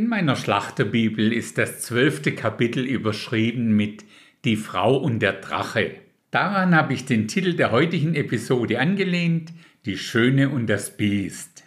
In meiner Schlachterbibel ist das zwölfte Kapitel überschrieben mit Die Frau und der Drache. Daran habe ich den Titel der heutigen Episode angelehnt, Die Schöne und das Biest.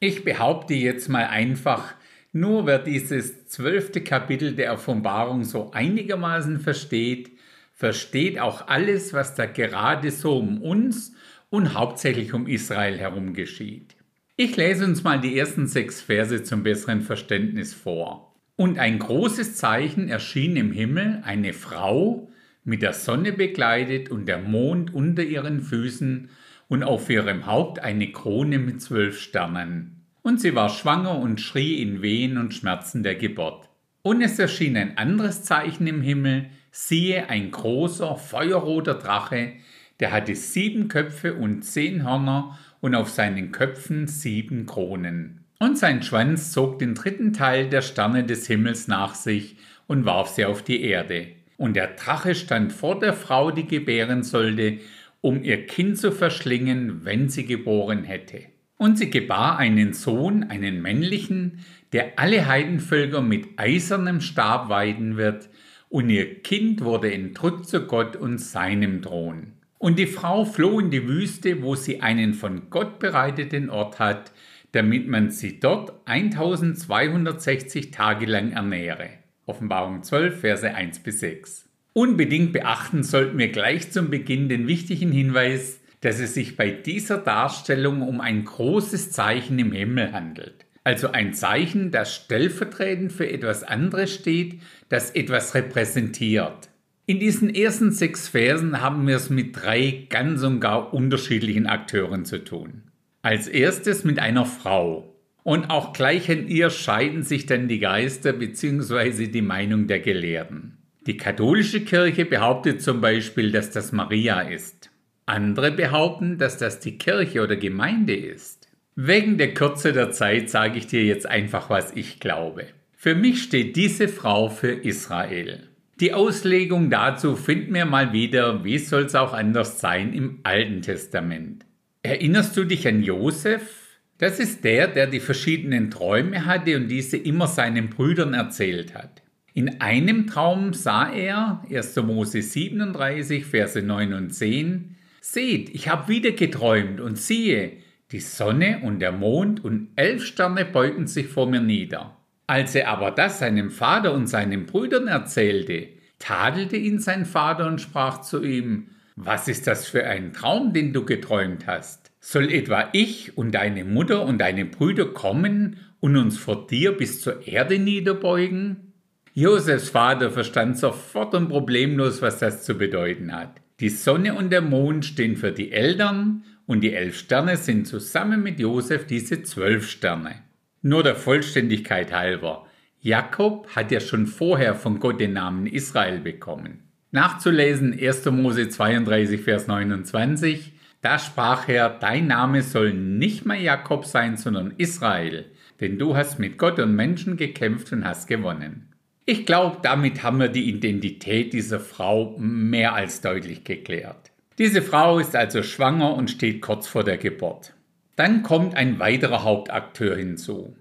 Ich behaupte jetzt mal einfach, nur wer dieses zwölfte Kapitel der Offenbarung so einigermaßen versteht, versteht auch alles, was da gerade so um uns und hauptsächlich um Israel herum geschieht. Ich lese uns mal die ersten sechs Verse zum besseren Verständnis vor. Und ein großes Zeichen erschien im Himmel, eine Frau, mit der Sonne bekleidet und der Mond unter ihren Füßen und auf ihrem Haupt eine Krone mit zwölf Sternen. Und sie war schwanger und schrie in Wehen und Schmerzen der Geburt. Und es erschien ein anderes Zeichen im Himmel, siehe ein großer, feuerroter Drache, der hatte sieben Köpfe und zehn Hörner und auf seinen Köpfen sieben Kronen. Und sein Schwanz zog den dritten Teil der Sterne des Himmels nach sich und warf sie auf die Erde. Und der Drache stand vor der Frau, die gebären sollte, um ihr Kind zu verschlingen, wenn sie geboren hätte. Und sie gebar einen Sohn, einen männlichen, der alle Heidenvölker mit eisernem Stab weiden wird, und ihr Kind wurde entrückt zu Gott und seinem Thron. Und die Frau floh in die Wüste, wo sie einen von Gott bereiteten Ort hat, damit man sie dort 1260 Tage lang ernähre. Offenbarung 12, Verse 1 bis 6. Unbedingt beachten sollten wir gleich zum Beginn den wichtigen Hinweis, dass es sich bei dieser Darstellung um ein großes Zeichen im Himmel handelt. Also ein Zeichen, das stellvertretend für etwas anderes steht, das etwas repräsentiert. In diesen ersten sechs Versen haben wir es mit drei ganz und gar unterschiedlichen Akteuren zu tun. Als erstes mit einer Frau. Und auch gleich an ihr scheiden sich dann die Geister bzw. die Meinung der Gelehrten. Die katholische Kirche behauptet zum Beispiel, dass das Maria ist. Andere behaupten, dass das die Kirche oder Gemeinde ist. Wegen der Kürze der Zeit sage ich dir jetzt einfach, was ich glaube. Für mich steht diese Frau für Israel. Die Auslegung dazu finden wir mal wieder, wie soll es auch anders sein, im Alten Testament. Erinnerst du dich an Josef? Das ist der, der die verschiedenen Träume hatte und diese immer seinen Brüdern erzählt hat. In einem Traum sah er, 1. Mose 37, Verse 9 und 10, Seht, ich habe wieder geträumt und siehe, die Sonne und der Mond und elf Sterne beugten sich vor mir nieder. Als er aber das seinem Vater und seinen Brüdern erzählte, tadelte ihn sein Vater und sprach zu ihm, Was ist das für ein Traum, den du geträumt hast? Soll etwa ich und deine Mutter und deine Brüder kommen und uns vor dir bis zur Erde niederbeugen? Josefs Vater verstand sofort und problemlos, was das zu bedeuten hat. Die Sonne und der Mond stehen für die Eltern und die elf Sterne sind zusammen mit Josef diese zwölf Sterne. Nur der Vollständigkeit halber. Jakob hat ja schon vorher von Gott den Namen Israel bekommen. Nachzulesen 1. Mose 32, Vers 29. Da sprach er, dein Name soll nicht mehr Jakob sein, sondern Israel, denn du hast mit Gott und Menschen gekämpft und hast gewonnen. Ich glaube, damit haben wir die Identität dieser Frau mehr als deutlich geklärt. Diese Frau ist also schwanger und steht kurz vor der Geburt. Dann kommt ein weiterer Hauptakteur hinzu.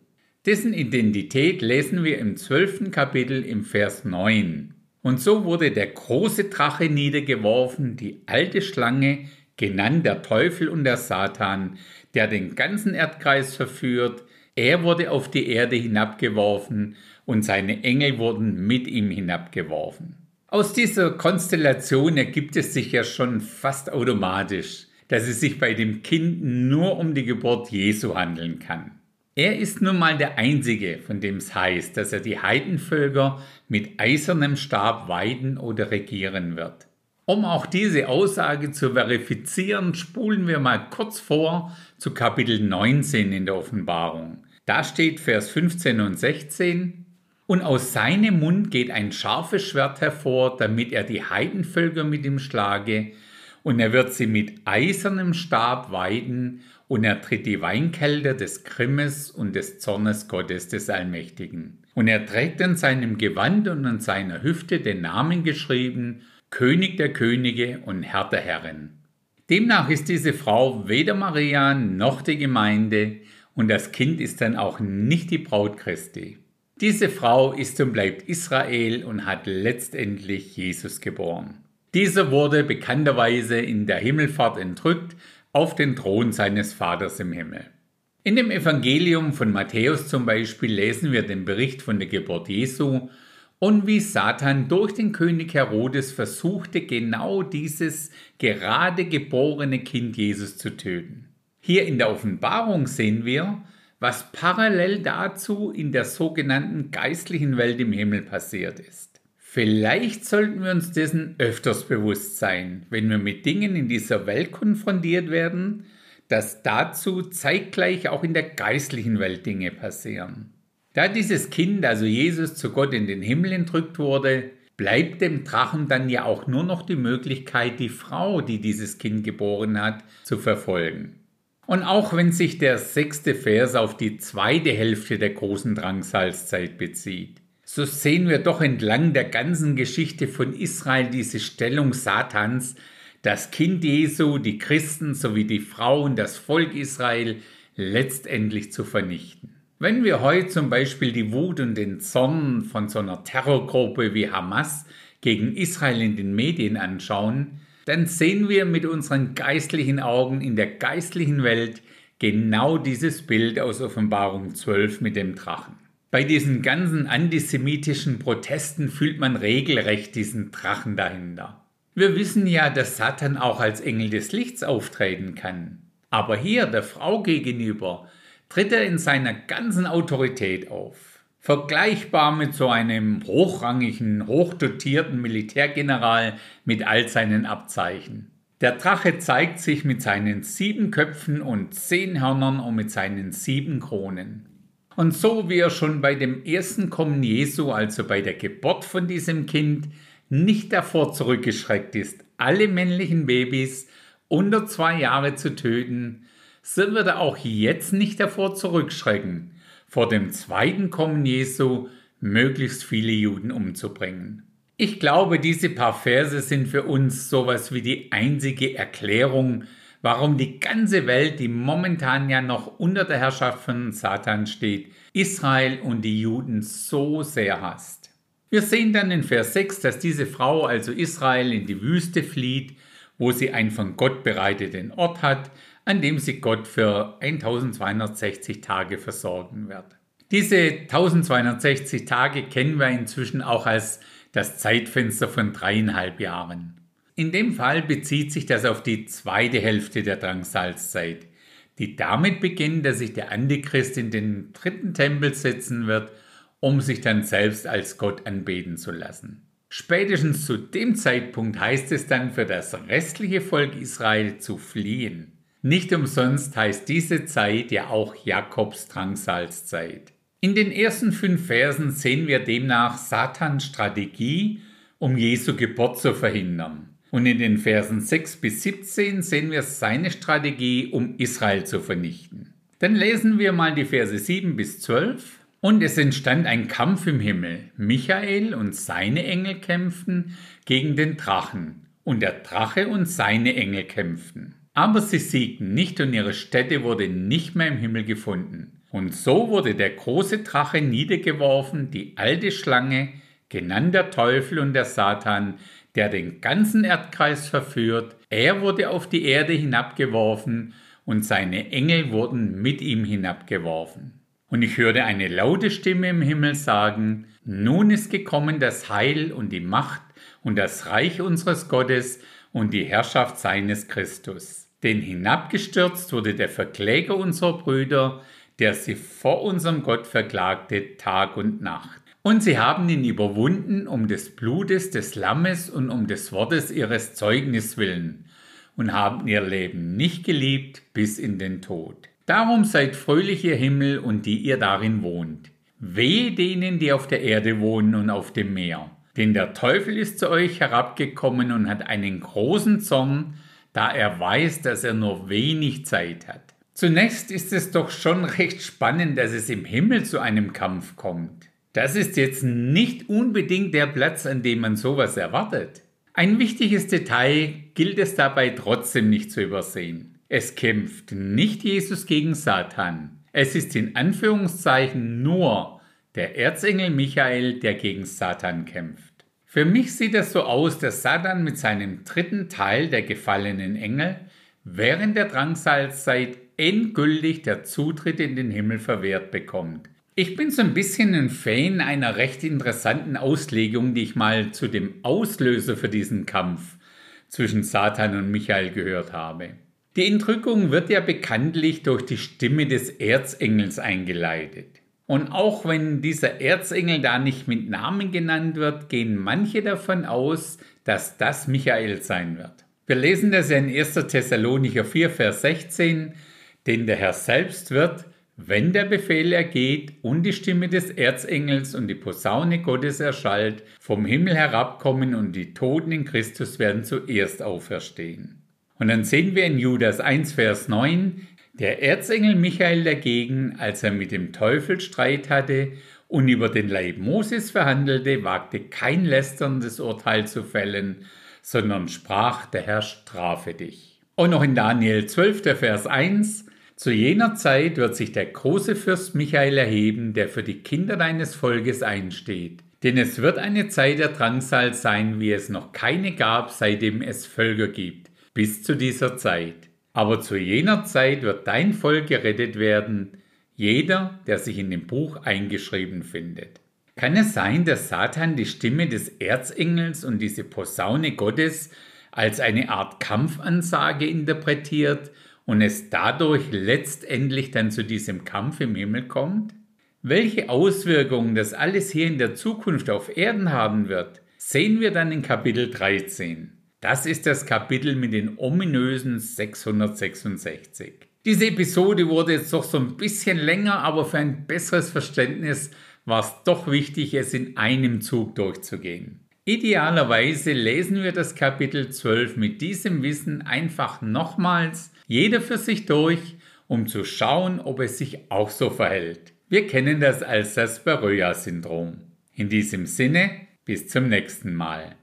Dessen Identität lesen wir im zwölften Kapitel im Vers 9. Und so wurde der große Drache niedergeworfen, die alte Schlange, genannt der Teufel und der Satan, der den ganzen Erdkreis verführt. Er wurde auf die Erde hinabgeworfen und seine Engel wurden mit ihm hinabgeworfen. Aus dieser Konstellation ergibt es sich ja schon fast automatisch, dass es sich bei dem Kind nur um die Geburt Jesu handeln kann. Er ist nun mal der Einzige, von dem es heißt, dass er die Heidenvölker mit eisernem Stab weiden oder regieren wird. Um auch diese Aussage zu verifizieren, spulen wir mal kurz vor zu Kapitel 19 in der Offenbarung. Da steht Vers 15 und 16, und aus seinem Mund geht ein scharfes Schwert hervor, damit er die Heidenvölker mit ihm schlage, und er wird sie mit eisernem Stab weiden, und er tritt die Weinkelter des Grimmes und des Zornes Gottes des Allmächtigen. Und er trägt an seinem Gewand und an seiner Hüfte den Namen geschrieben, König der Könige und Herr der Herren. Demnach ist diese Frau weder Maria noch die Gemeinde und das Kind ist dann auch nicht die Braut Christi. Diese Frau ist und bleibt Israel und hat letztendlich Jesus geboren. Dieser wurde bekannterweise in der Himmelfahrt entrückt auf den Thron seines Vaters im Himmel. In dem Evangelium von Matthäus zum Beispiel lesen wir den Bericht von der Geburt Jesu und wie Satan durch den König Herodes versuchte, genau dieses gerade geborene Kind Jesus zu töten. Hier in der Offenbarung sehen wir, was parallel dazu in der sogenannten geistlichen Welt im Himmel passiert ist. Vielleicht sollten wir uns dessen öfters bewusst sein, wenn wir mit Dingen in dieser Welt konfrontiert werden, dass dazu zeitgleich auch in der geistlichen Welt Dinge passieren. Da dieses Kind, also Jesus, zu Gott in den Himmel entrückt wurde, bleibt dem Drachen dann ja auch nur noch die Möglichkeit, die Frau, die dieses Kind geboren hat, zu verfolgen. Und auch wenn sich der sechste Vers auf die zweite Hälfte der großen Drangsalzzeit bezieht, so sehen wir doch entlang der ganzen Geschichte von Israel diese Stellung Satans, das Kind Jesu, die Christen sowie die Frau und das Volk Israel letztendlich zu vernichten. Wenn wir heute zum Beispiel die Wut und den Zorn von so einer Terrorgruppe wie Hamas gegen Israel in den Medien anschauen, dann sehen wir mit unseren geistlichen Augen in der geistlichen Welt genau dieses Bild aus Offenbarung 12 mit dem Drachen. Bei diesen ganzen antisemitischen Protesten fühlt man regelrecht diesen Drachen dahinter. Wir wissen ja, dass Satan auch als Engel des Lichts auftreten kann. Aber hier der Frau gegenüber tritt er in seiner ganzen Autorität auf vergleichbar mit so einem hochrangigen, hochdotierten Militärgeneral mit all seinen Abzeichen. Der Drache zeigt sich mit seinen sieben Köpfen und zehn Hörnern und mit seinen sieben Kronen. Und so wie er schon bei dem ersten Kommen Jesu, also bei der Geburt von diesem Kind, nicht davor zurückgeschreckt ist, alle männlichen Babys unter zwei Jahre zu töten, so wird er auch jetzt nicht davor zurückschrecken, vor dem zweiten Kommen Jesu möglichst viele Juden umzubringen. Ich glaube, diese paar Verse sind für uns sowas wie die einzige Erklärung, warum die ganze Welt, die momentan ja noch unter der Herrschaft von Satan steht, Israel und die Juden so sehr hasst. Wir sehen dann in Vers 6, dass diese Frau, also Israel, in die Wüste flieht, wo sie einen von Gott bereiteten Ort hat, an dem sie Gott für 1260 Tage versorgen wird. Diese 1260 Tage kennen wir inzwischen auch als das Zeitfenster von dreieinhalb Jahren. In dem Fall bezieht sich das auf die zweite Hälfte der Drangsalzzeit, die damit beginnt, dass sich der Antichrist in den dritten Tempel setzen wird, um sich dann selbst als Gott anbeten zu lassen. Spätestens zu dem Zeitpunkt heißt es dann für das restliche Volk Israel zu fliehen. Nicht umsonst heißt diese Zeit ja auch Jakobs Drangsalzzeit. In den ersten fünf Versen sehen wir demnach Satans Strategie, um Jesu Geburt zu verhindern. Und in den Versen 6 bis 17 sehen wir seine Strategie, um Israel zu vernichten. Dann lesen wir mal die Verse 7 bis 12. Und es entstand ein Kampf im Himmel. Michael und seine Engel kämpften gegen den Drachen. Und der Drache und seine Engel kämpften. Aber sie siegten nicht und ihre Stätte wurde nicht mehr im Himmel gefunden. Und so wurde der große Drache niedergeworfen, die alte Schlange, genannt der Teufel und der Satan, der den ganzen Erdkreis verführt. Er wurde auf die Erde hinabgeworfen und seine Engel wurden mit ihm hinabgeworfen. Und ich hörte eine laute Stimme im Himmel sagen, nun ist gekommen das Heil und die Macht und das Reich unseres Gottes und die Herrschaft seines Christus. Denn hinabgestürzt wurde der Verkläger unserer Brüder, der sie vor unserem Gott verklagte Tag und Nacht. Und sie haben ihn überwunden um des Blutes des Lammes und um des Wortes ihres Zeugnis willen und haben ihr Leben nicht geliebt bis in den Tod. Darum seid fröhlich ihr Himmel und die ihr darin wohnt. Wehe denen, die auf der Erde wohnen und auf dem Meer. Denn der Teufel ist zu euch herabgekommen und hat einen großen Zorn, da er weiß, dass er nur wenig Zeit hat. Zunächst ist es doch schon recht spannend, dass es im Himmel zu einem Kampf kommt. Das ist jetzt nicht unbedingt der Platz, an dem man sowas erwartet. Ein wichtiges Detail gilt es dabei trotzdem nicht zu übersehen. Es kämpft nicht Jesus gegen Satan. Es ist in Anführungszeichen nur der Erzengel Michael, der gegen Satan kämpft. Für mich sieht es so aus, dass Satan mit seinem dritten Teil der gefallenen Engel während der Drangsalzzeit endgültig der Zutritt in den Himmel verwehrt bekommt. Ich bin so ein bisschen ein Fan einer recht interessanten Auslegung, die ich mal zu dem Auslöser für diesen Kampf zwischen Satan und Michael gehört habe. Die Entrückung wird ja bekanntlich durch die Stimme des Erzengels eingeleitet. Und auch wenn dieser Erzengel da nicht mit Namen genannt wird, gehen manche davon aus, dass das Michael sein wird. Wir lesen das ja in 1. Thessalonicher 4, Vers 16, denn der Herr selbst wird, wenn der Befehl ergeht und die Stimme des Erzengels und die Posaune Gottes erschallt, vom Himmel herabkommen und die Toten in Christus werden zuerst auferstehen. Und dann sehen wir in Judas 1, Vers 9, der Erzengel Michael dagegen, als er mit dem Teufel Streit hatte und über den Leib Moses verhandelte, wagte kein lästerndes Urteil zu fällen, sondern sprach, der Herr strafe dich. Und noch in Daniel 12, der Vers 1, zu jener Zeit wird sich der große Fürst Michael erheben, der für die Kinder deines Volkes einsteht. Denn es wird eine Zeit der Drangsal sein, wie es noch keine gab, seitdem es Völker gibt, bis zu dieser Zeit. Aber zu jener Zeit wird dein Volk gerettet werden, jeder, der sich in dem Buch eingeschrieben findet. Kann es sein, dass Satan die Stimme des Erzengels und diese Posaune Gottes als eine Art Kampfansage interpretiert und es dadurch letztendlich dann zu diesem Kampf im Himmel kommt? Welche Auswirkungen das alles hier in der Zukunft auf Erden haben wird, sehen wir dann in Kapitel 13. Das ist das Kapitel mit den ominösen 666. Diese Episode wurde jetzt doch so ein bisschen länger, aber für ein besseres Verständnis war es doch wichtig, es in einem Zug durchzugehen. Idealerweise lesen wir das Kapitel 12 mit diesem Wissen einfach nochmals, jeder für sich durch, um zu schauen, ob es sich auch so verhält. Wir kennen das als das Beröa-Syndrom. In diesem Sinne, bis zum nächsten Mal.